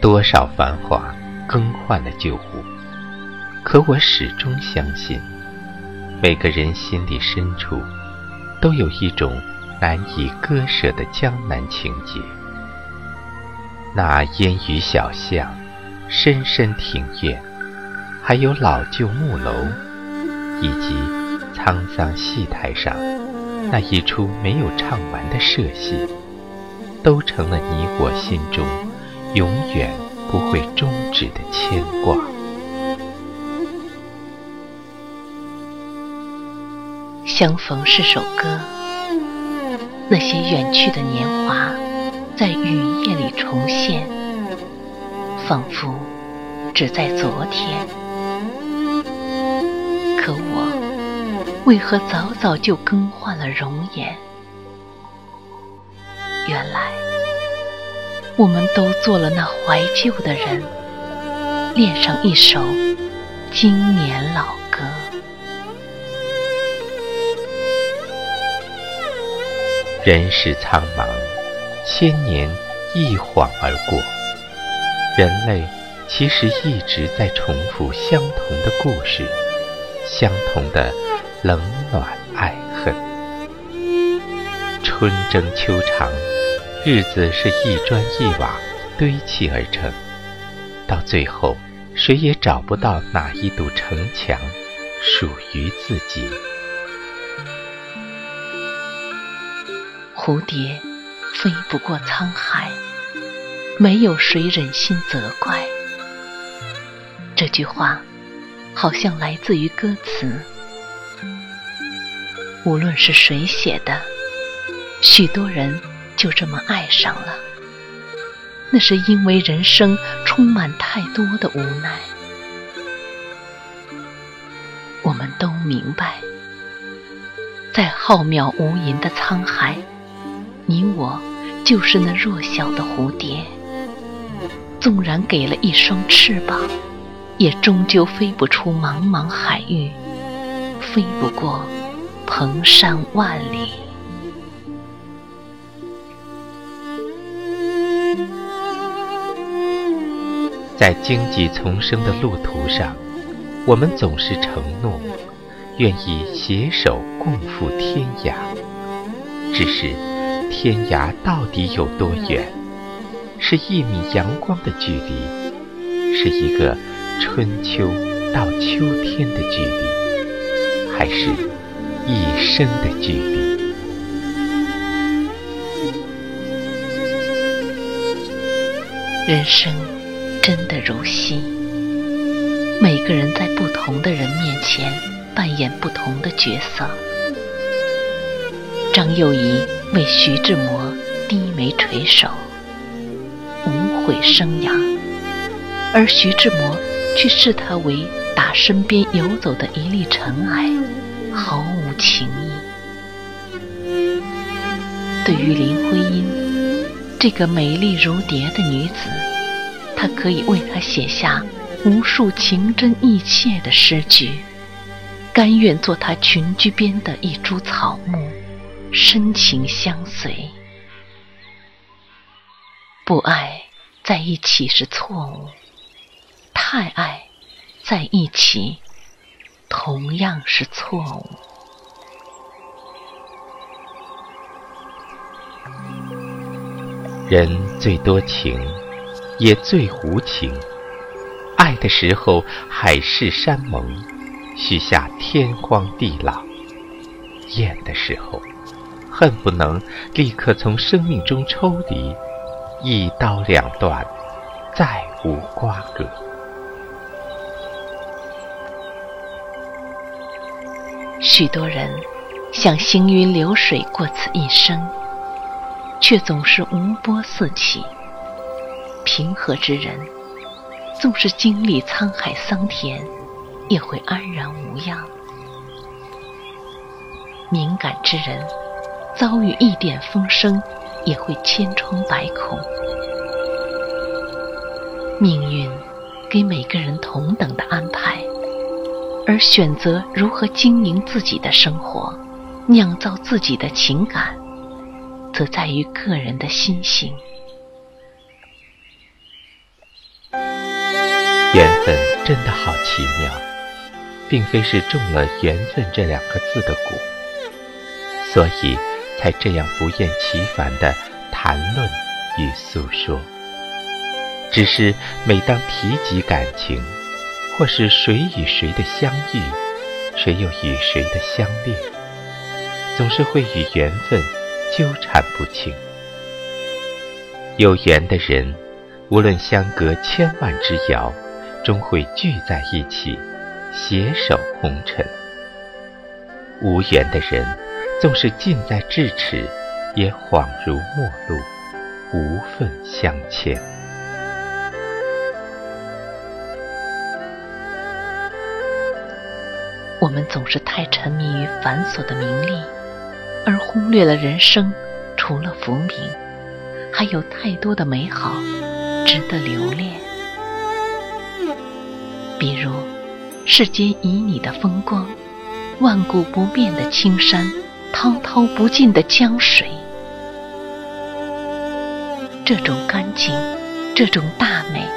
多少繁华更换了旧物，可我始终相信，每个人心里深处都有一种难以割舍的江南情结。那烟雨小巷、深深庭院，还有老旧木楼，以及沧桑戏台上那一出没有唱完的社戏，都成了你我心中。永远不会终止的牵挂。相逢是首歌，那些远去的年华，在雨夜里重现，仿佛只在昨天。可我为何早早就更换了容颜？原来。我们都做了那怀旧的人，练上一首经年老歌。人世苍茫，千年一晃而过，人类其实一直在重复相同的故事，相同的冷暖爱恨，春争秋长。日子是一砖一瓦堆砌而成，到最后，谁也找不到哪一堵城墙属于自己。蝴蝶飞不过沧海，没有谁忍心责怪。这句话好像来自于歌词，无论是谁写的，许多人。就这么爱上了，那是因为人生充满太多的无奈。我们都明白，在浩渺无垠的沧海，你我就是那弱小的蝴蝶。纵然给了一双翅膀，也终究飞不出茫茫海域，飞不过蓬山万里。在荆棘丛生的路途上，我们总是承诺，愿意携手共赴天涯。只是，天涯到底有多远？是一米阳光的距离，是一个春秋到秋天的距离，还是一生的距离？人生。真的如戏，每个人在不同的人面前扮演不同的角色。张幼仪为徐志摩低眉垂首，无悔生养，而徐志摩却视她为打身边游走的一粒尘埃，毫无情意。对于林徽因这个美丽如蝶的女子。他可以为他写下无数情真意切的诗句，甘愿做他群居边的一株草木，深情相随。不爱在一起是错误，太爱在一起同样是错误。人最多情。也最无情，爱的时候海誓山盟，许下天荒地老；厌的时候，恨不能立刻从生命中抽离，一刀两断，再无瓜葛。许多人想行云流水过此一生，却总是无波四起。平和之人，纵是经历沧海桑田，也会安然无恙；敏感之人，遭遇一点风声，也会千疮百孔。命运给每个人同等的安排。而选择如何经营自己的生活，酿造自己的情感，则在于个人的心性。缘分真的好奇妙，并非是中了“缘分”这两个字的蛊，所以才这样不厌其烦的谈论与诉说。只是每当提及感情，或是谁与谁的相遇，谁又与谁的相恋，总是会与缘分纠缠不清。有缘的人，无论相隔千万之遥，终会聚在一起，携手红尘；无缘的人，纵是近在咫尺，也恍如陌路，无份相牵。我们总是太沉迷于繁琐的名利，而忽略了人生除了浮名，还有太多的美好值得留恋。比如，世间旖旎的风光，万古不变的青山，滔滔不尽的江水。这种干净，这种大美，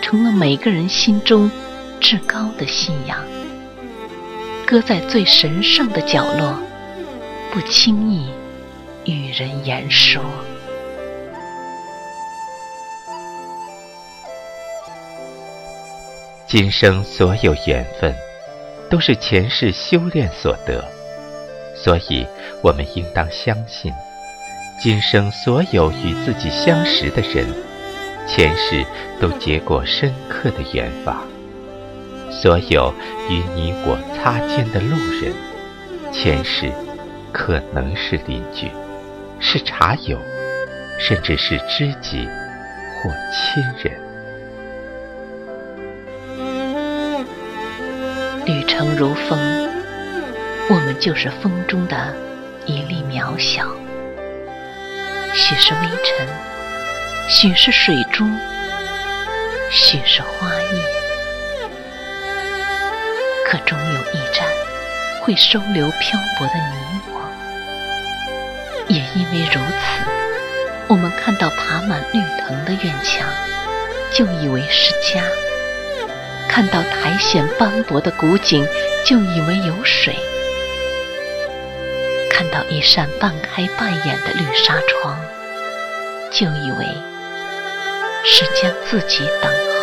成了每个人心中至高的信仰。搁在最神圣的角落，不轻易与人言说。今生所有缘分，都是前世修炼所得，所以我们应当相信，今生所有与自己相识的人，前世都结过深刻的缘法。所有与你我擦肩的路人，前世可能是邻居，是茶友，甚至是知己或亲人。城如风，我们就是风中的一粒渺小，许是微尘，许是水珠，许是花叶。可终有一站，会收留漂泊的你我。也因为如此，我们看到爬满绿藤的院墙，就以为是家；看到苔藓斑驳的古井，就以为有水；看到一扇半开半掩的绿纱窗，就以为是将自己等候。